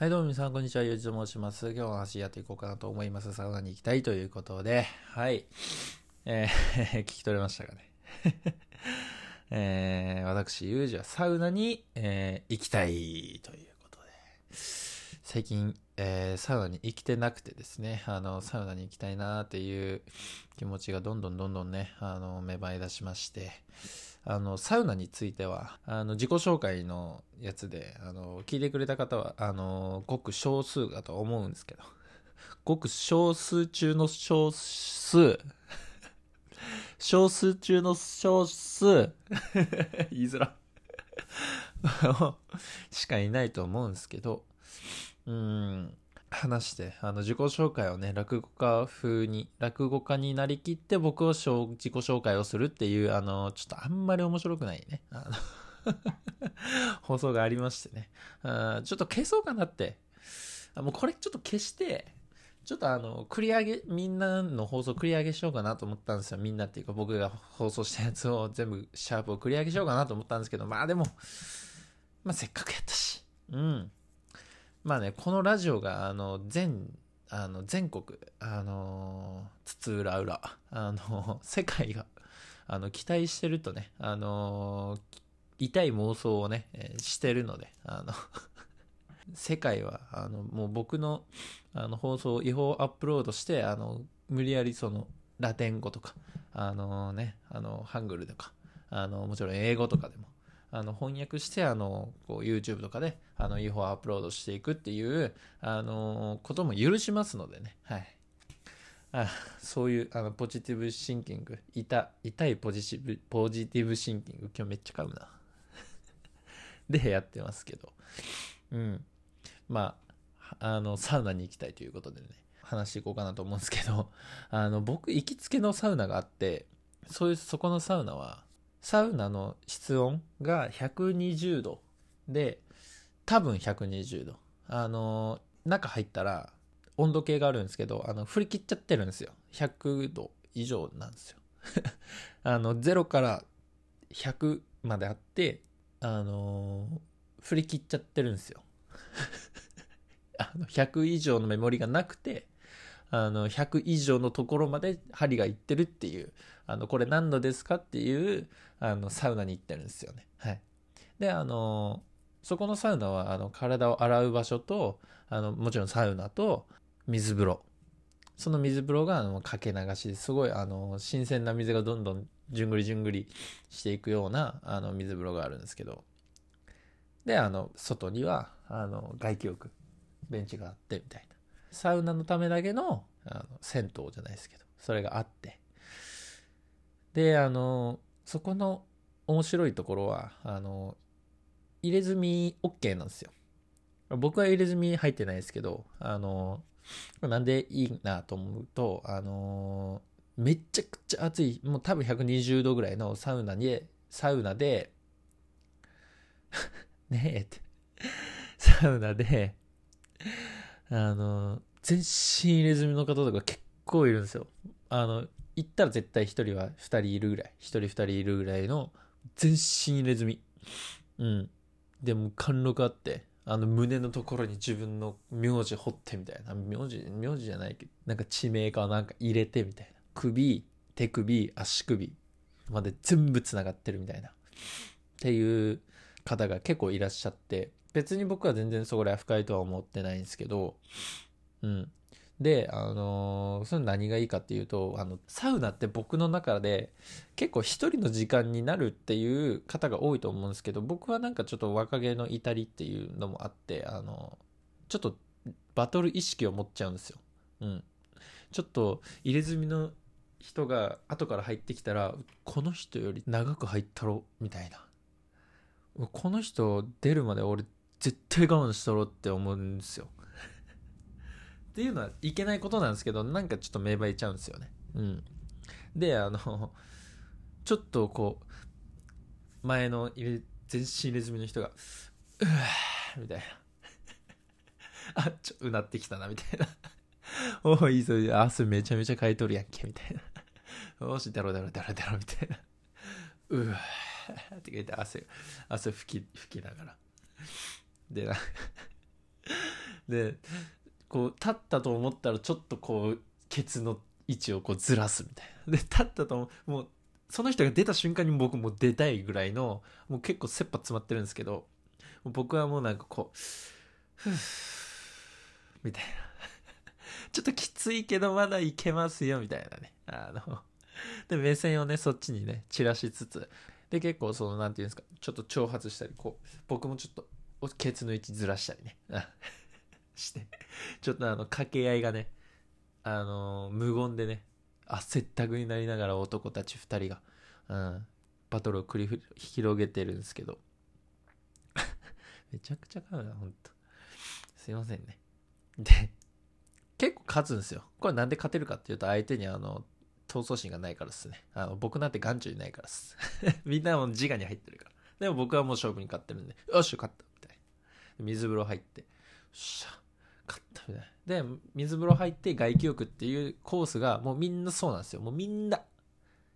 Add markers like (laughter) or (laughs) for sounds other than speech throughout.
はい、どうも皆さん、こんにちは。ゆうじと申します。今日の話やっていこうかなと思います。サウナに行きたいということで、はい。えー (laughs) 聞き取れましたかね。(laughs) えー私、ゆうじはサウナに、えー行きたいということで、最近、えーサウナに行きてなくてですね、あの、サウナに行きたいなーっていう気持ちがどんどんどんどんね、あの、芽生え出しまして、あの、サウナについては、あの、自己紹介のやつで、あの、聞いてくれた方は、あの、ごく少数だと思うんですけど、(laughs) ごく少数中の少数、少数中の少数、(laughs) 言いづら。(laughs) しかいないと思うんですけど、うん、話して、あの、自己紹介をね、落語家風に、落語家になりきって僕を自己紹介をするっていう、あの、ちょっとあんまり面白くないね、あの (laughs) 放送がありましてね、あちょっと消そうかなって、あもうこれちょっと消して、ちょっとあの、繰り上げ、みんなの放送繰り上げしようかなと思ったんですよ。みんなっていうか僕が放送したやつを全部シャープを繰り上げしようかなと思ったんですけど、まあでも、まあせっかくやったし。うん。まあね、このラジオが、あの、全、あの、全国、あの、津々浦々、あの、(laughs) 世界が、あの、期待してるとね、あの、痛い妄想をね、えしてるので、あの、(laughs) 世界は、あの、もう僕の、あの、放送を違法アップロードして、あの、無理やりその、ラテン語とか、あのね、あの、ハングルとか、あの、もちろん英語とかでも、あの、翻訳して、あの、こう、YouTube とかで、あの、違法アップロードしていくっていう、あの、ことも許しますのでね、はい。あそういう、あの、ポジティブシンキング、痛、痛いポジティブ、ポジティブシンキング、今日めっちゃ噛むな。(laughs) で、やってますけど。うん。まあ、あの、サウナに行きたいということでね、話していこうかなと思うんですけど、(laughs) あの、僕、行きつけのサウナがあって、そういう、そこのサウナは、サウナの室温が120度で、多分120度。あの、中入ったら、温度計があるんですけど、あの、振り切っちゃってるんですよ。100度以上なんですよ。(laughs) あの、0から100まであって、あの振り切っちゃってるんですよ。(laughs) あの100以上のメモリがなくて、あの、100以上のところまで針がいってるっていう、あの、これ何度ですかっていう、あの、サウナに行ってるんですよね。はい。で、あの、そこのサウナは、あの、体を洗う場所と、あの、もちろんサウナと、水風呂。その水風呂が、あの、かけ流しですごい、あの、新鮮な水がどんどん、じゅんぐりじゅんぐりしていくような、あの、水風呂があるんですけど、で、あの、外には、あの、外気浴、ベンチがあって、みたいな。サウナのためだけの、あの、銭湯じゃないですけど、それがあって。で、あの、そこの面白いところは、あの、入れ墨 OK なんですよ。僕は入れ墨入ってないですけど、あの、なんでいいなと思うと、あの、めちゃくちゃ暑い、もう多分120度ぐらいのサウナに、サウナで、(laughs) ねえって、サウナで、あの、全身入れ墨の方とか結構いるんですよ。あの、行ったら絶対一人は二人いるぐらい、一人二人いるぐらいの全身入れ墨。うん。でも貫禄あって、あの胸のところに自分の名字彫ってみたいな。名字、名字じゃないけど、なんか地名かなんか入れてみたいな。首、手首、足首まで全部繋がってるみたいな。っていう方が結構いらっしゃって、別に僕は全然そこら深いとは思ってないんですけど、うん。で、あのーそれ何がいいかっていうと、あの、サウナって僕の中で結構一人の時間になるっていう方が多いと思うんですけど、僕はなんかちょっと若気の至りっていうのもあって、あの、ちょっとバトル意識を持っちゃうんですよ。うん。ちょっと入れ墨の人が後から入ってきたら、この人より長く入ったろ、みたいな。この人出るまで俺絶対我慢したろって思うんですよ。(laughs) っていうのはいけないことなんですけど、なんかちょっと芽生えちゃうんですよね。うん。で、あの、ちょっとこう、前の入れ、全身入れ墨の人が、うわーみたいな。(laughs) あ、ちょ、うなってきたな、みたいな。(laughs) おい、いいぞ、汗めちゃめちゃかいとるやんけ、みたいな。よし、だろだろだろだろ、みたいな。うわーって言って汗、汗拭き、拭きながら。で、(laughs) でこう立ったと思ったらちょっとこうケツの位置をこうずらすみたいな。で立ったと思うもうその人が出た瞬間に僕も出たいぐらいのもう結構切羽詰まってるんですけど僕はもうなんかこうふぅみたいな。(laughs) ちょっときついけどまだいけますよみたいなね。あので目線をねそっちにね散らしつつ。で結構その何て言うんですかちょっと挑発したりこう僕もちょっとケツの位置ずらしたりね。(laughs) して。ちょっとあの掛け合いがねあの無言でね汗ったくになりながら男たち2人が、うん、バトルを繰り広げてるんですけど。(laughs) めちゃくちゃ買うなほんと。すいませんね。で結構勝つんですよ。これなんで勝てるかっていうと相手にあの闘争心がないからっすね。あの僕なんて眼中にないからっす。(laughs) みんなも自我に入ってるから。でも僕はもう勝負に勝ってるんでよし勝った。水風呂入ってよっしゃ勝ったみたいな。で、水風呂入って外気浴っていうコースがもうみんなそうなんですよ。もうみんな、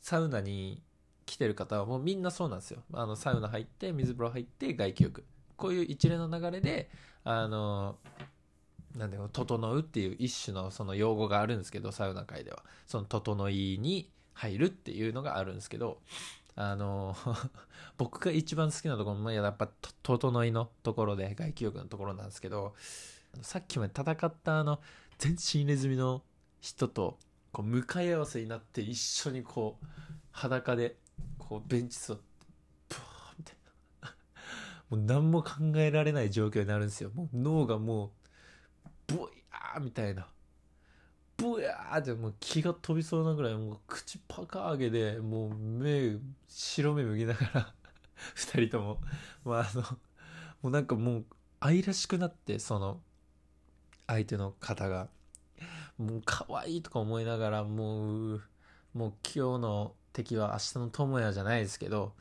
サウナに来てる方はもうみんなそうなんですよ。あの、サウナ入って、水風呂入って外気浴。こういう一連の流れで、あの、なんだろう、整うっていう一種のその用語があるんですけど、サウナ界では。その、整いに入るっていうのがあるんですけど、あの (laughs) 僕が一番好きなところもやっぱ整いのところで外気浴のところなんですけどさっきまで戦ったあの全身入れ墨の人とこう向かい合わせになって一緒にこう裸でこうベンチ座ってブワーみたいな。(laughs) もう何も考えられない状況になるんですよ。もう脳がもうブヤーみたいな。ブヤーってもう気が飛びそうなぐらいもう口パカ上げでもう目白目向きながら (laughs) 二人とも。まああのもうなんかもう愛らしくなってその相手の方がもう可愛いとか思いながらもうもう今日の敵は明日の友也じゃないですけど、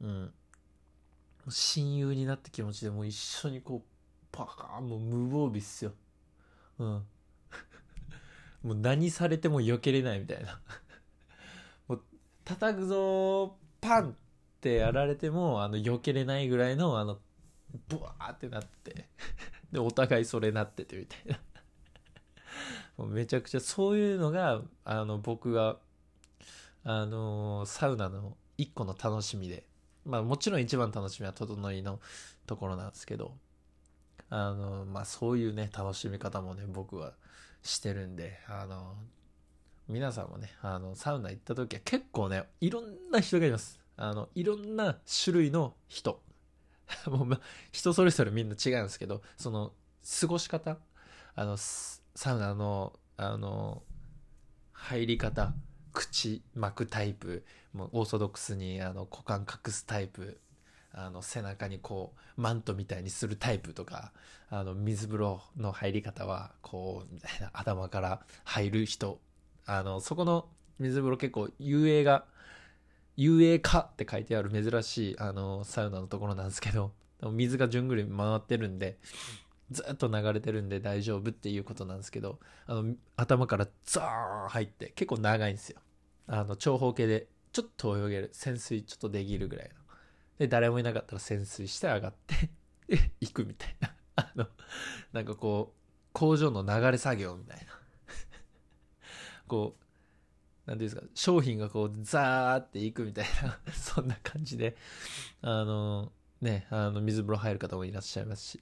うん、親友になった気持ちでもう一緒にこうパカーンもう無防備っすよ。うん。もう何されても避けれないみたいな。(laughs) もう叩くぞパンってやられてもあの避けれないぐらいのあのブワーってなって。(laughs) でお互いそれなっててみたいな。(laughs) もうめちゃくちゃそういうのがあの僕があのサウナの一個の楽しみで。まあもちろん一番楽しみは整いのところなんですけど。あのまあそういうね楽しみ方もね僕はしてるんであの皆さんもねあのサウナ行った時は結構ねいろんな人がいます。あのいろんな種類の人。(laughs) もうま人それぞれみんな違うんですけどその過ごし方あのサウナのあの入り方口巻くタイプもうオーソドックスにあの股間隠すタイプあの背中にこうマントみたいにするタイプとかあの水風呂の入り方はこう (laughs) 頭から入る人。あのそこの水風呂結構遊泳が遊泳化って書いてある珍しいあのサウナのところなんですけど水がじゅんぐり回ってるんでずっと流れてるんで大丈夫っていうことなんですけどあの頭からザーン入って結構長いんですよ。あの長方形でちょっと泳げる潜水ちょっとできるぐらいの。で誰もいなかったら潜水して上がって (laughs) で行くみたいな。(laughs) あのなんかこう工場の流れ作業みたいな。(laughs) こう何ていうんですか商品がこうザーっていくみたいな。そんな感じであのねあの水風呂入る方もいらっしゃいますし。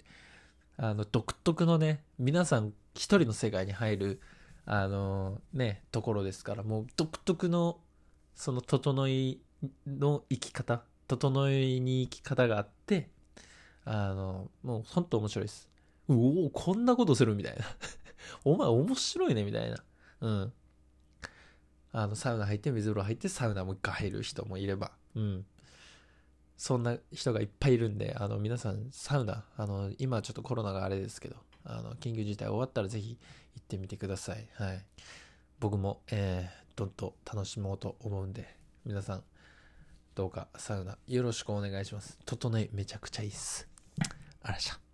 あの独特のね皆さん一人の世界に入るあのねところですからもう独特のその整いの生き方整いに生き方があってあのもう本当面白いですおおこんなことするみたいな (laughs) お前面白いねみたいなうんあの、サウナ入って水風呂入ってサウナもう一回入る人もいれば、うん。そんな人がいっぱいいるんで、あの、皆さん、サウナ、あの、今ちょっとコロナがあれですけど、あの、緊急事態終わったらぜひ行ってみてください。はい。僕も、えー、どんと楽しもうと思うんで、皆さん、どうかサウナよろしくお願いします。整えめちゃくちゃいいっす。あらしゃ。